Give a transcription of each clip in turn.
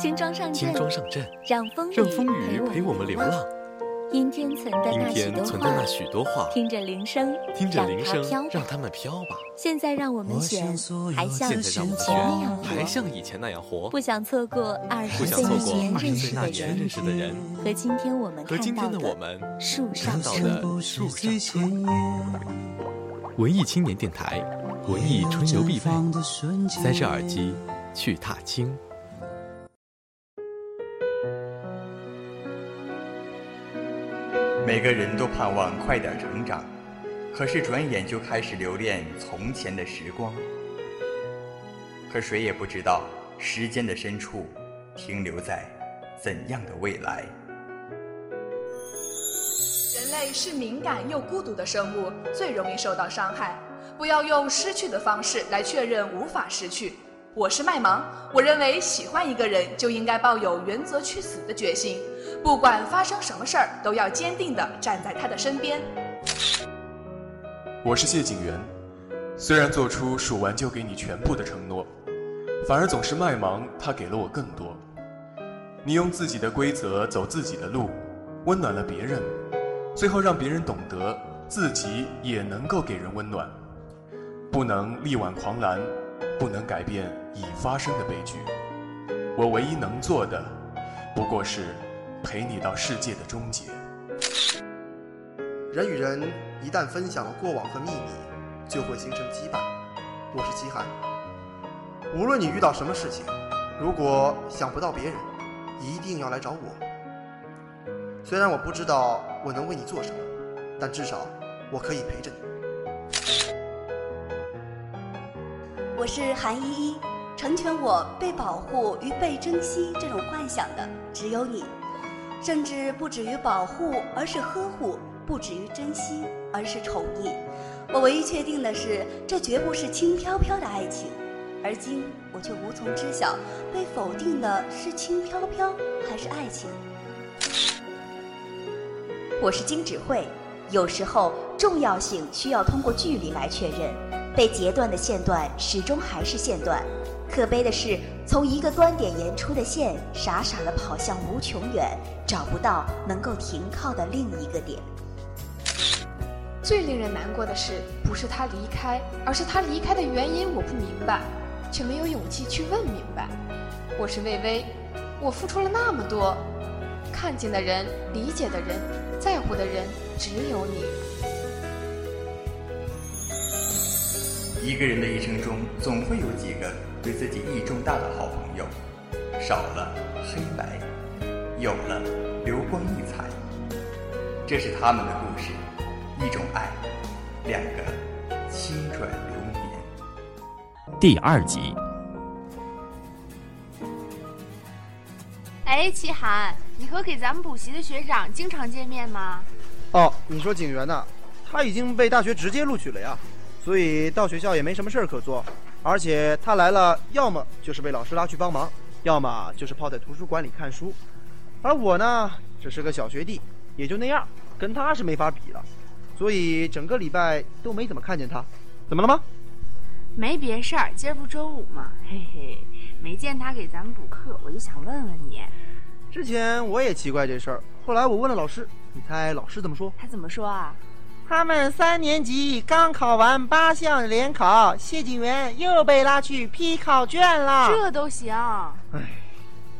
轻装上阵，轻装上阵，让风让风雨雨陪我们流浪。阴天存的那许多话，许多话，听着铃声，听着铃声让它们飘吧。现在让我们选，还像以前那样活，像以前那样活，不想错过二不十岁那想错过年认二十岁识的人那年认识的人和今天我们和今看到天的我们树上。的树上。文艺青年电台，文艺春游必备，塞着耳机去踏青。每个人都盼望快点成长，可是转眼就开始留恋从前的时光。可谁也不知道，时间的深处停留在怎样的未来。人类是敏感又孤独的生物，最容易受到伤害。不要用失去的方式来确认无法失去。我是麦芒，我认为喜欢一个人就应该抱有原则去死的决心，不管发生什么事儿，都要坚定地站在他的身边。我是谢景元，虽然做出数完就给你全部的承诺，反而总是麦芒他给了我更多。你用自己的规则走自己的路，温暖了别人，最后让别人懂得自己也能够给人温暖。不能力挽狂澜，不能改变已发生的悲剧。我唯一能做的，不过是陪你到世界的终结。人与人一旦分享了过往和秘密，就会形成羁绊。我是齐涵。无论你遇到什么事情，如果想不到别人，一定要来找我。虽然我不知道我能为你做什么，但至少我可以陪着你。我是韩依依，成全我被保护与被珍惜这种幻想的只有你，甚至不止于保护，而是呵护；不止于珍惜，而是宠溺。我唯一确定的是，这绝不是轻飘飘的爱情。而今我却无从知晓，被否定的是轻飘飘还是爱情。我是金智慧，有时候重要性需要通过距离来确认，被截断的线段始终还是线段。可悲的是，从一个端点延出的线，傻傻地跑向无穷远，找不到能够停靠的另一个点。最令人难过的是，不是他离开，而是他离开的原因我不明白，却没有勇气去问明白。我是魏巍，我付出了那么多，看见的人、理解的人、在乎的人，只有你。一个人的一生中，总会有几个对自己意义重大的好朋友，少了黑白，有了流光溢彩。这是他们的故事，一种爱，两个轻转流年。第二集，哎，齐涵，你和给咱们补习的学长经常见面吗？哦，你说景元呐，他已经被大学直接录取了呀，所以到学校也没什么事儿可做。而且他来了，要么就是被老师拉去帮忙，要么就是泡在图书馆里看书。而我呢，只是个小学弟，也就那样，跟他是没法比了。所以整个礼拜都没怎么看见他。怎么了吗？没别事儿，今儿不周五吗？嘿嘿，没见他给咱们补课，我就想问问你。之前我也奇怪这事儿，后来我问了老师，你猜老师怎么说？他怎么说啊？他们三年级刚考完八项联考，谢景元又被拉去批考卷了。这都行？哎，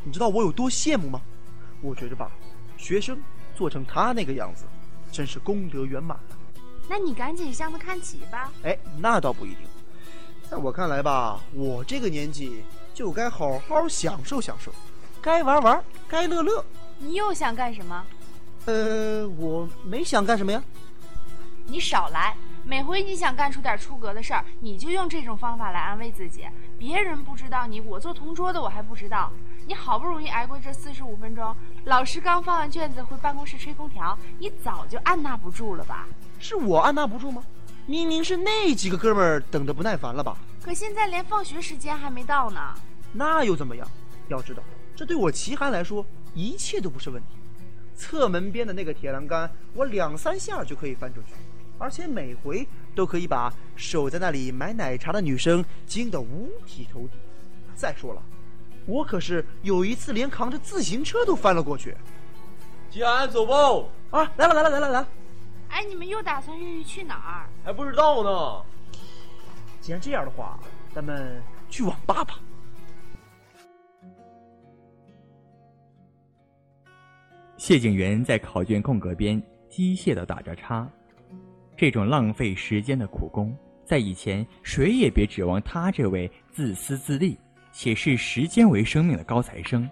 你知道我有多羡慕吗？我觉着吧，学生做成他那个样子，真是功德圆满了。那你赶紧向他看齐吧。哎，那倒不一定。在我看来吧，我这个年纪就该好好享受享受，该玩玩，该乐乐。你又想干什么？呃，我没想干什么呀。你少来！每回你想干出点出格的事儿，你就用这种方法来安慰自己。别人不知道你，我做同桌的我还不知道。你好不容易挨过这四十五分钟，老师刚发完卷子回办公室吹空调，你早就按捺不住了吧？是我按捺不住吗？明明是那几个哥们儿等得不耐烦了吧？可现在连放学时间还没到呢。那又怎么样？要知道，这对我齐涵来说，一切都不是问题。侧门边的那个铁栏杆，我两三下就可以翻出去，而且每回都可以把守在那里买奶茶的女生惊得五体投地。再说了，我可是有一次连扛着自行车都翻了过去。吉安，走吧！啊，来了来了来了来了！哎，你们又打算越狱去哪儿？还不知道呢。既然这样的话，咱们去网吧吧。谢景元在考卷空格边机械的打着叉，这种浪费时间的苦工，在以前谁也别指望他这位自私自利且视时间为生命的高材生。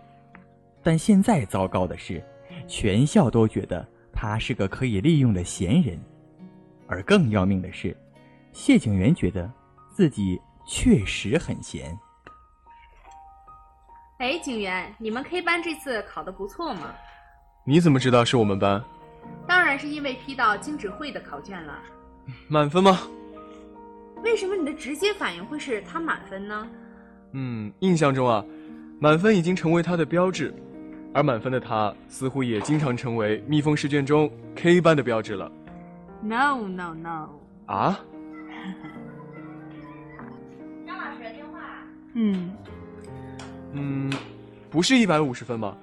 但现在糟糕的是，全校都觉得他是个可以利用的闲人，而更要命的是，谢景元觉得自己确实很闲。哎，景元，你们 K 班这次考得不错嘛？你怎么知道是我们班？当然是因为批到经指会的考卷了。满分吗？为什么你的直接反应会是他满分呢？嗯，印象中啊，满分已经成为他的标志，而满分的他似乎也经常成为蜜蜂试卷中 K 班的标志了。No no no！啊？张老师的电话。嗯嗯，不是一百五十分吗？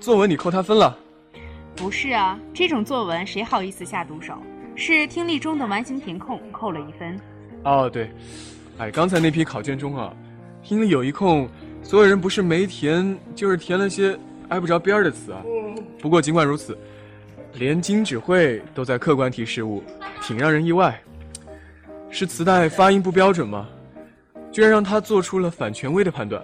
作文你扣他分了。不是啊，这种作文谁好意思下毒手？是听力中的完形填空扣了一分。哦，对，哎，刚才那批考卷中啊，听力有一空，所有人不是没填，就是填了些挨不着边儿的词啊。不过尽管如此，连金指挥都在客观题失误，挺让人意外。是磁带发音不标准吗？居然让他做出了反权威的判断。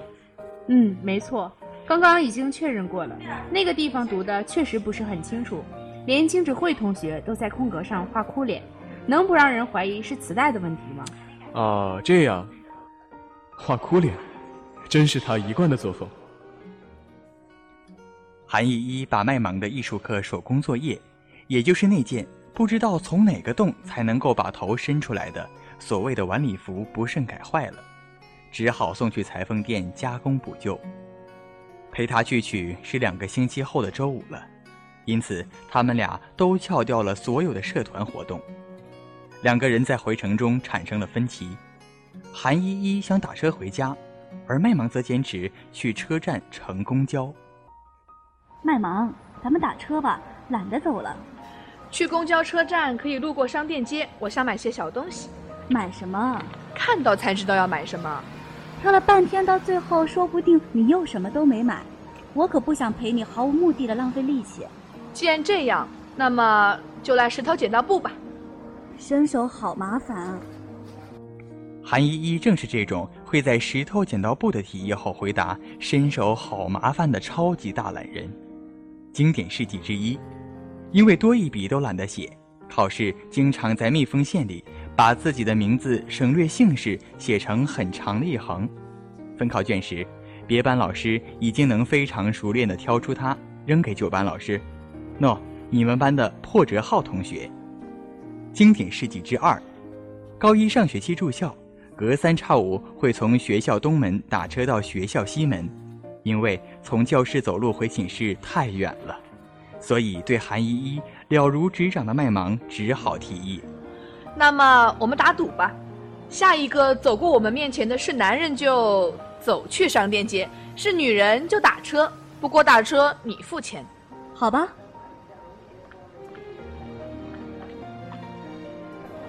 嗯，没错。刚刚已经确认过了，那个地方读的确实不是很清楚，连金志慧同学都在空格上画哭脸，能不让人怀疑是磁带的问题吗？啊，这样，画哭脸，真是他一贯的作风。韩依依把麦芒的艺术课手工作业，也就是那件不知道从哪个洞才能够把头伸出来的所谓的晚礼服不慎改坏了，只好送去裁缝店加工补救。陪他去取是两个星期后的周五了，因此他们俩都翘掉了所有的社团活动。两个人在回程中产生了分歧，韩依依想打车回家，而麦芒则坚持去车站乘公交。麦芒，咱们打车吧，懒得走了。去公交车站可以路过商店街，我想买些小东西。买什么？看到才知道要买什么。挑了半天，到最后说不定你又什么都没买，我可不想陪你毫无目的的浪费力气。既然这样，那么就来石头剪刀布吧。伸手好麻烦啊！韩依依正是这种会在石头剪刀布的提议后回答“伸手好麻烦”的超级大懒人，经典事迹之一。因为多一笔都懒得写，考试经常在密封线里。把自己的名字省略姓氏写成很长的一横。分考卷时，别班老师已经能非常熟练地挑出它，扔给九班老师。喏，你们班的破折号同学。经典事迹之二：高一上学期住校，隔三差五会从学校东门打车到学校西门，因为从教室走路回寝室太远了，所以对韩依依了如指掌的麦芒只好提议。那么我们打赌吧，下一个走过我们面前的是男人就走去商店街，是女人就打车。不过打车你付钱，好吧？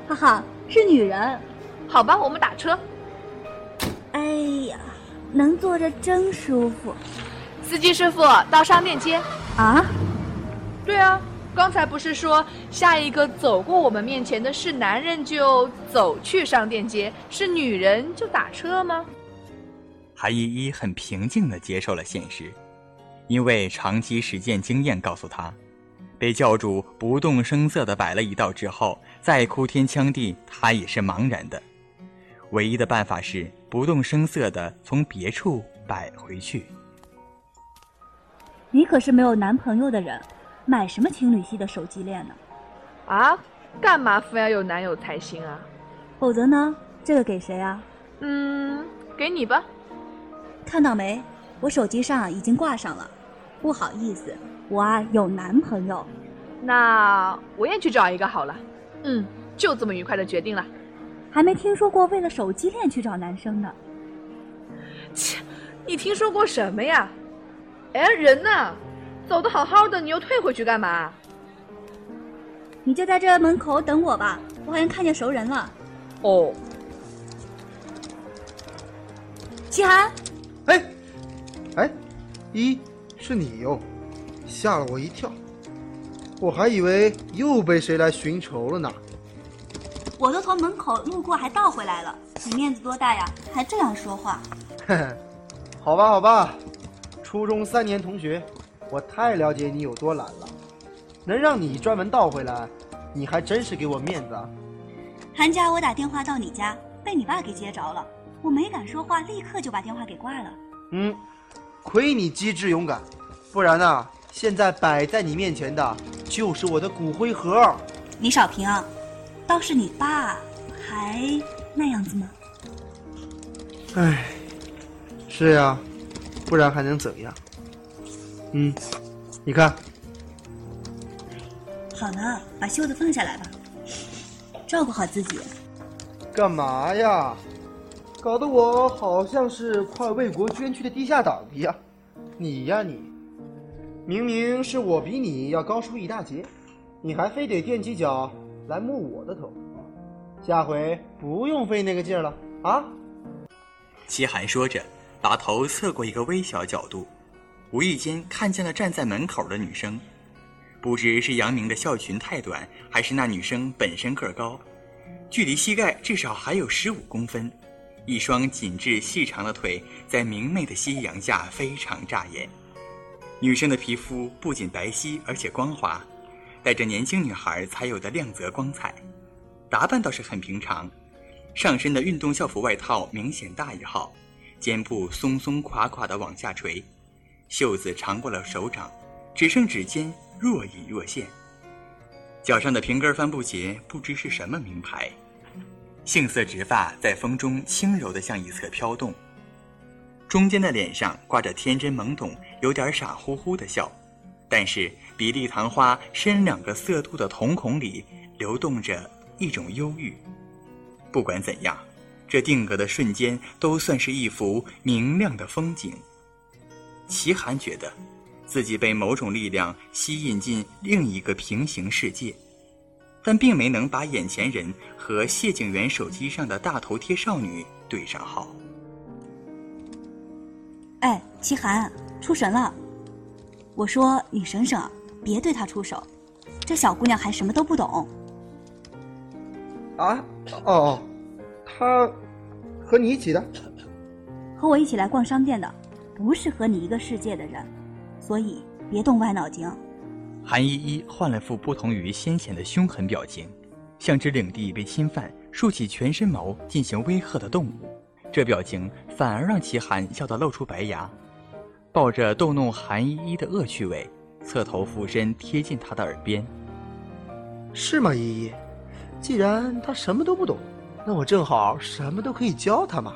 哈哈，是女人，好吧，我们打车。哎呀，能坐着真舒服。司机师傅，到商店街。啊？对啊。刚才不是说下一个走过我们面前的是男人就走去商店街，是女人就打车吗？韩依依很平静地接受了现实，因为长期实践经验告诉她，被教主不动声色地摆了一道之后，再哭天抢地，她也是茫然的。唯一的办法是不动声色地从别处摆回去。你可是没有男朋友的人。买什么情侣系的手机链呢？啊，干嘛非要有男友才行啊？否则呢？这个给谁啊？嗯，给你吧。看到没？我手机上已经挂上了。不好意思，我啊有男朋友。那我也去找一个好了。嗯，就这么愉快的决定了。还没听说过为了手机链去找男生呢。切，你听说过什么呀？哎，人呢？走的好好的，你又退回去干嘛？你就在这门口等我吧，我好像看见熟人了。哦，齐寒，哎，哎，一，是你哟，吓了我一跳，我还以为又被谁来寻仇了呢。我都从门口路过，还倒回来了，你面子多大呀？还这样说话？嘿嘿，好吧，好吧，初中三年同学，我太了解你有多懒了。能让你专门倒回来，你还真是给我面子啊！寒假我打电话到你家，被你爸给接着了，我没敢说话，立刻就把电话给挂了。嗯，亏你机智勇敢，不然啊，现在摆在你面前的就是我的骨灰盒。李少平，倒是你爸还那样子吗？唉，是呀，不然还能怎样？嗯，你看。好了，把袖子放下来吧，照顾好自己。干嘛呀？搞得我好像是快为国捐躯的地下党一样。你呀你，明明是我比你要高出一大截，你还非得踮起脚来摸我的头。下回不用费那个劲儿了啊！齐寒说着，把头侧过一个微小角度，无意间看见了站在门口的女生。不知是杨明的校裙太短，还是那女生本身个高，距离膝盖至少还有十五公分，一双紧致细长的腿在明媚的夕阳下非常扎眼。女生的皮肤不仅白皙，而且光滑，带着年轻女孩才有的亮泽光彩。打扮倒是很平常，上身的运动校服外套明显大一号，肩部松松垮垮的往下垂，袖子长过了手掌，只剩指尖。若隐若现，脚上的平跟帆布鞋不知是什么名牌，杏色直发在风中轻柔的向一侧飘动，中间的脸上挂着天真懵懂、有点傻乎乎的笑，但是比例昙花深两个色度的瞳孔里流动着一种忧郁。不管怎样，这定格的瞬间都算是一幅明亮的风景。齐寒觉得。自己被某种力量吸引进另一个平行世界，但并没能把眼前人和谢景元手机上的大头贴少女对上号。哎，齐寒，出神了！我说你省省，别对她出手，这小姑娘还什么都不懂。啊？哦，她和你一起的？和我一起来逛商店的，不是和你一个世界的人。所以别动歪脑筋。韩依依换了副不同于先前的凶狠表情，像只领地被侵犯、竖起全身毛进行威吓的动物。这表情反而让齐寒笑得露出白牙，抱着逗弄韩依依的恶趣味，侧头俯身贴近她的耳边：“是吗，依依？既然他什么都不懂，那我正好什么都可以教他嘛。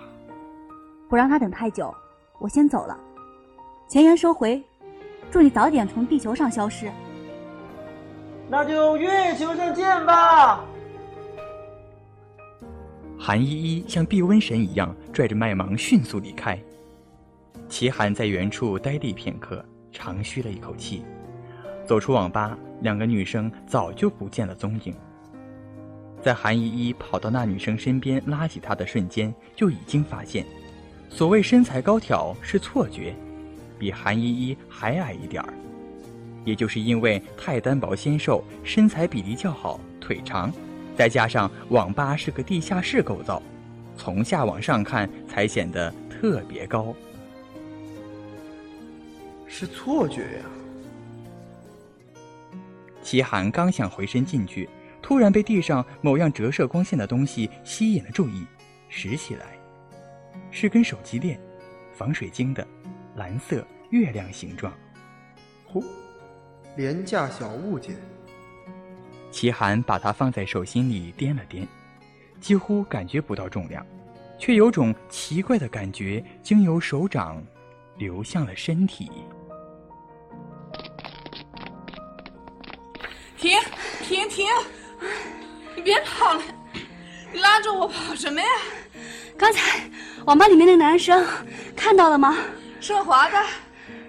不让他等太久，我先走了。钱言收回。”祝你早点从地球上消失。那就月球上见吧。韩依依像避瘟神一样拽着麦芒迅速离开。齐寒在原处呆立片刻，长吁了一口气，走出网吧，两个女生早就不见了踪影。在韩依依跑到那女生身边拉起她的瞬间，就已经发现，所谓身材高挑是错觉。比韩依依还矮一点儿，也就是因为太单薄纤瘦，身材比例较好，腿长，再加上网吧是个地下室构造，从下往上看才显得特别高。是错觉呀！齐寒刚想回身进去，突然被地上某样折射光线的东西吸引了注意，拾起来，是根手机链，防水晶的。蓝色月亮形状，呼，廉价小物件。齐寒把它放在手心里掂了掂，几乎感觉不到重量，却有种奇怪的感觉经由手掌流向了身体。停停停！你别跑了，你拉着我跑什么呀？刚才网吧里面那个男生看到了吗？顺滑的，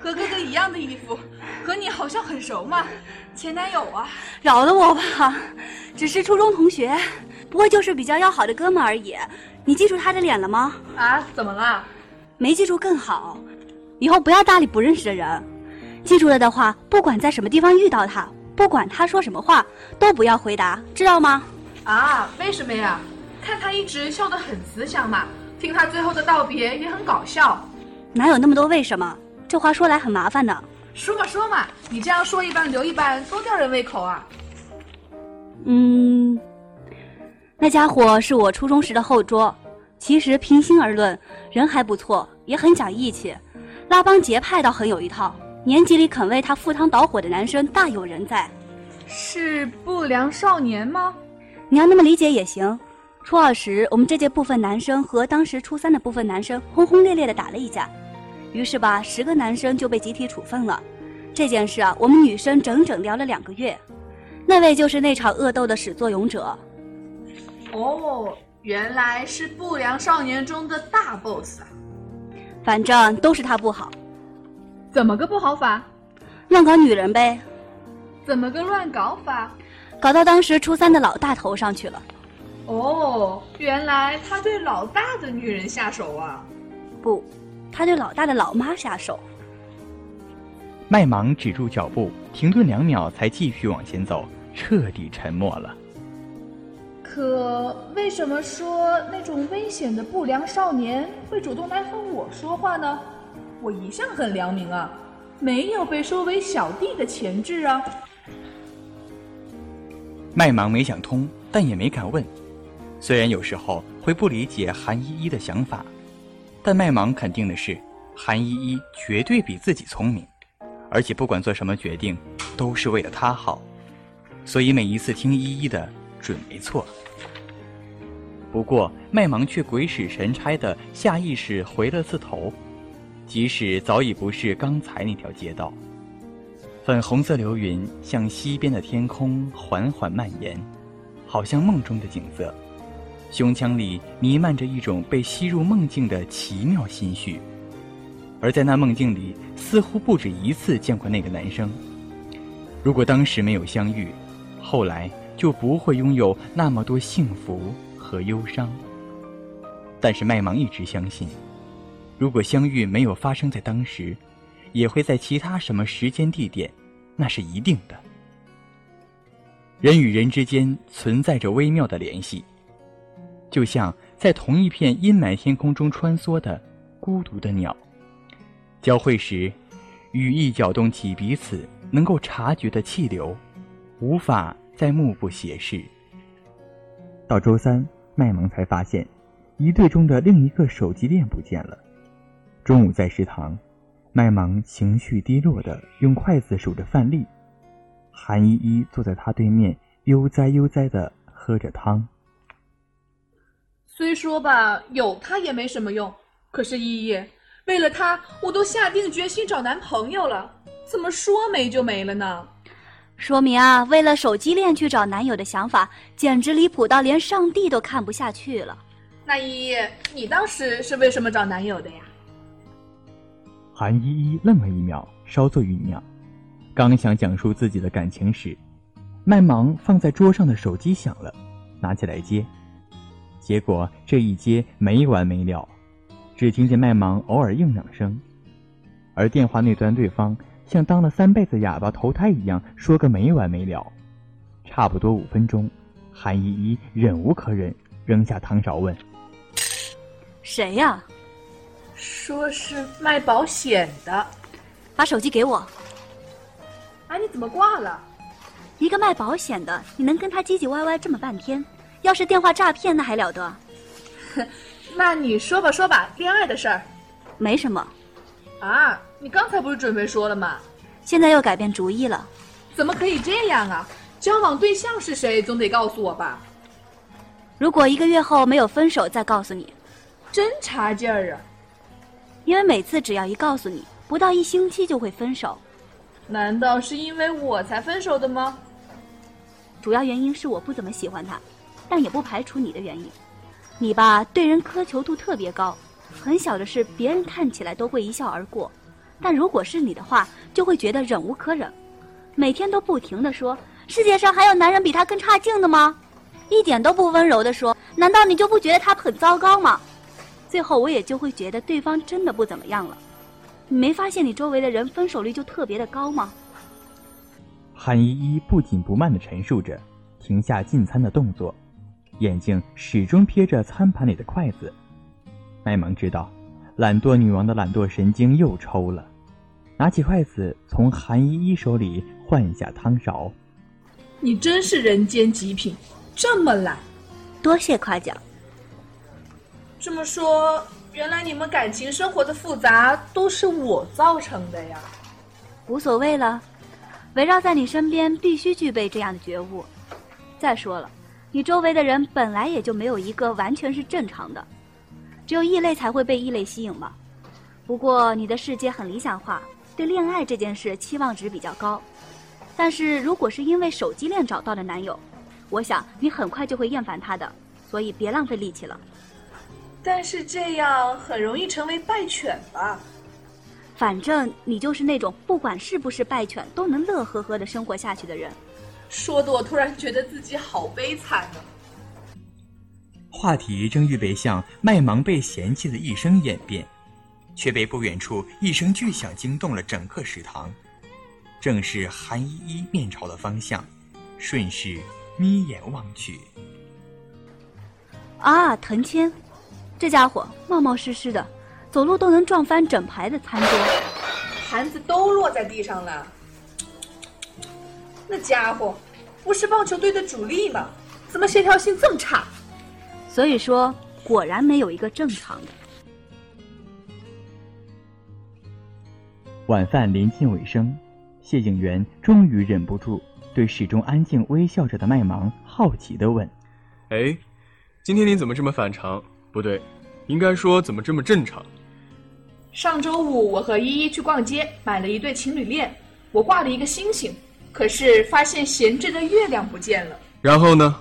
和哥哥一样的衣服，和你好像很熟嘛，前男友啊。饶了我吧，只是初中同学，不过就是比较要好的哥们而已。你记住他的脸了吗？啊，怎么了？没记住更好，以后不要搭理不认识的人。记住了的话，不管在什么地方遇到他，不管他说什么话，都不要回答，知道吗？啊，为什么呀？看他一直笑得很慈祥嘛，听他最后的道别也很搞笑。哪有那么多为什么？这话说来很麻烦的。说嘛说嘛，你这样说一半留一半，多吊人胃口啊。嗯，那家伙是我初中时的后桌，其实平心而论，人还不错，也很讲义气，拉帮结派倒很有一套。年级里肯为他赴汤蹈火的男生大有人在。是不良少年吗？你要那么理解也行。初二时，我们这届部分男生和当时初三的部分男生轰轰烈烈的打了一架，于是吧，十个男生就被集体处分了。这件事啊，我们女生整整聊了两个月。那位就是那场恶斗的始作俑者。哦，原来是不良少年中的大 boss 啊！反正都是他不好。怎么个不好法？乱搞女人呗。怎么个乱搞法？搞到当时初三的老大头上去了。哦，原来他对老大的女人下手啊！不，他对老大的老妈下手。麦芒止住脚步，停顿两秒，才继续往前走，彻底沉默了。可为什么说那种危险的不良少年会主动来和我说话呢？我一向很良民啊，没有被收为小弟的潜质啊。麦芒没想通，但也没敢问。虽然有时候会不理解韩依依的想法，但麦芒肯定的是，韩依依绝对比自己聪明，而且不管做什么决定，都是为了她好，所以每一次听依依的准没错。不过麦芒却鬼使神差的下意识回了次头，即使早已不是刚才那条街道。粉红色流云向西边的天空缓缓蔓延，好像梦中的景色。胸腔里弥漫着一种被吸入梦境的奇妙心绪，而在那梦境里，似乎不止一次见过那个男生。如果当时没有相遇，后来就不会拥有那么多幸福和忧伤。但是麦芒一直相信，如果相遇没有发生在当时，也会在其他什么时间地点，那是一定的。人与人之间存在着微妙的联系。就像在同一片阴霾天空中穿梭的孤独的鸟，交汇时，羽翼搅动起彼此能够察觉的气流，无法再目不斜视。到周三，麦芒才发现，一队中的另一个手机链不见了。中午在食堂，麦芒情绪低落的用筷子数着饭粒，韩依依坐在他对面，悠哉悠哉的喝着汤。虽说吧，有他也没什么用。可是依依，为了他，我都下定决心找男朋友了。怎么说没就没了呢？说明啊，为了手机链去找男友的想法，简直离谱到连上帝都看不下去了。那依依，你当时是为什么找男友的呀？韩依依愣了一秒，稍作酝酿，刚想讲述自己的感情时，麦芒放在桌上的手机响了，拿起来接。结果这一接没完没了，只听见麦芒偶尔应两声，而电话那端对方像当了三辈子哑巴投胎一样说个没完没了。差不多五分钟，韩依依忍无可忍，扔下汤勺问：“谁呀？”说是卖保险的，把手机给我。啊，你怎么挂了？一个卖保险的，你能跟他唧唧歪歪这么半天？要是电话诈骗，那还了得？那你说吧，说吧，恋爱的事儿，没什么。啊，你刚才不是准备说了吗？现在又改变主意了？怎么可以这样啊？交往对象是谁，总得告诉我吧？如果一个月后没有分手，再告诉你。真差劲儿啊！因为每次只要一告诉你，不到一星期就会分手。难道是因为我才分手的吗？主要原因是我不怎么喜欢他。但也不排除你的原因，你吧对人苛求度特别高，很小的事，别人看起来都会一笑而过，但如果是你的话，就会觉得忍无可忍，每天都不停的说：“世界上还有男人比他更差劲的吗？”一点都不温柔的说：“难道你就不觉得他很糟糕吗？”最后我也就会觉得对方真的不怎么样了。你没发现你周围的人分手率就特别的高吗？韩依依不紧不慢的陈述着，停下进餐的动作，眼睛始终瞥着餐盘里的筷子。麦芒知道，懒惰女王的懒惰神经又抽了，拿起筷子从韩依依手里换下汤勺。你真是人间极品，这么懒，多谢夸奖。这么说，原来你们感情生活的复杂都是我造成的呀？无所谓了，围绕在你身边必须具备这样的觉悟。再说了，你周围的人本来也就没有一个完全是正常的，只有异类才会被异类吸引嘛。不过你的世界很理想化，对恋爱这件事期望值比较高。但是如果是因为手机链找到的男友，我想你很快就会厌烦他的，所以别浪费力气了。但是这样很容易成为败犬吧？反正你就是那种不管是不是败犬都能乐呵呵的生活下去的人。说的我突然觉得自己好悲惨啊！话题正预备向麦芒被嫌弃的一声演变，却被不远处一声巨响惊动了整个食堂。正是韩依依面朝的方向，顺势眯眼望去。啊，藤谦！这家伙冒冒失失的，走路都能撞翻整排的餐桌，盘子都落在地上了。那家伙不是棒球队的主力吗？怎么协调性这么差？所以说，果然没有一个正常的。晚饭临近尾声，谢景元终于忍不住对始终安静微笑着的麦芒好奇的问：“哎，今天你怎么这么反常？”不对，应该说怎么这么正常？上周五我和依依去逛街，买了一对情侣链，我挂了一个星星，可是发现闲置的月亮不见了。然后呢？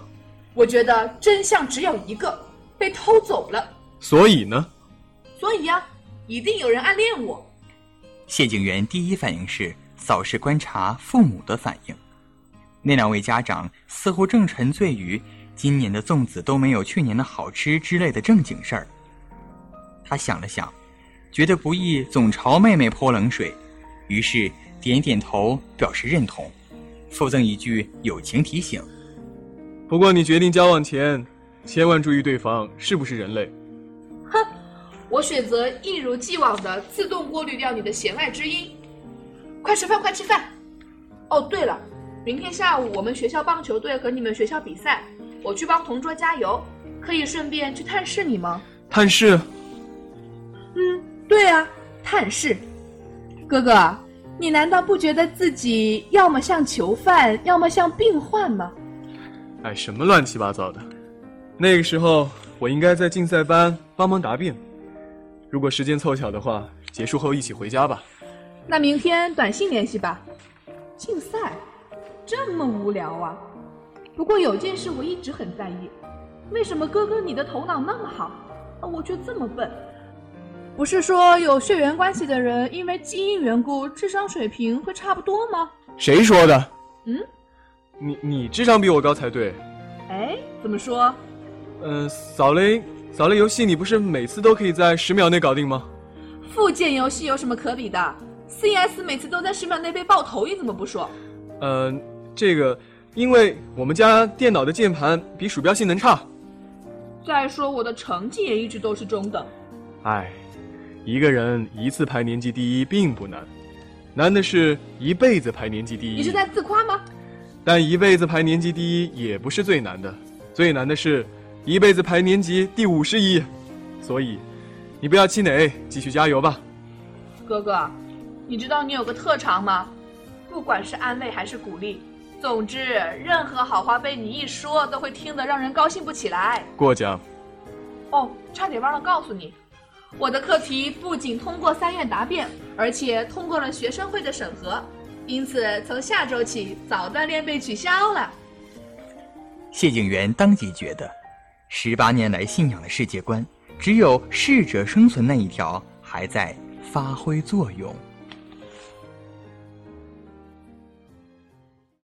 我觉得真相只有一个，被偷走了。所以呢？所以呀，一定有人暗恋我。谢景元第一反应是扫视观察父母的反应，那两位家长似乎正沉醉于。今年的粽子都没有去年的好吃之类的正经事儿。他想了想，觉得不易总朝妹妹泼冷水，于是点点头表示认同，附赠一句友情提醒：“不过你决定交往前，千万注意对方是不是人类。”哼，我选择一如既往的自动过滤掉你的弦外之音。快吃饭，快吃饭！哦，对了，明天下午我们学校棒球队和你们学校比赛。我去帮同桌加油，可以顺便去探视你吗？探视？嗯，对啊，探视。哥哥，你难道不觉得自己要么像囚犯，要么像病患吗？哎，什么乱七八糟的！那个时候我应该在竞赛班帮忙答辩。如果时间凑巧的话，结束后一起回家吧。那明天短信联系吧。竞赛，这么无聊啊！不过有件事我一直很在意，为什么哥哥你的头脑那么好，而我却这么笨？不是说有血缘关系的人因为基因缘故智商水平会差不多吗？谁说的？嗯，你你智商比我高才对。哎，怎么说？嗯，扫雷扫雷游戏你不是每次都可以在十秒内搞定吗？附件游戏有什么可比的？CS 每次都在十秒内被爆头，你怎么不说？嗯，这个。因为我们家电脑的键盘比鼠标性能差。再说我的成绩也一直都是中等。哎，一个人一次排年级第一并不难，难的是一辈子排年级第一。你是在自夸吗？但一辈子排年级第一也不是最难的，最难的是一辈子排年级第五十一。所以，你不要气馁，继续加油吧。哥哥，你知道你有个特长吗？不管是安慰还是鼓励。总之，任何好话被你一说，都会听得让人高兴不起来。过奖。哦，差点忘了告诉你，我的课题不仅通过三院答辩，而且通过了学生会的审核，因此从下周起早锻炼被取消了。谢景元当即觉得，十八年来信仰的世界观，只有适者生存那一条还在发挥作用。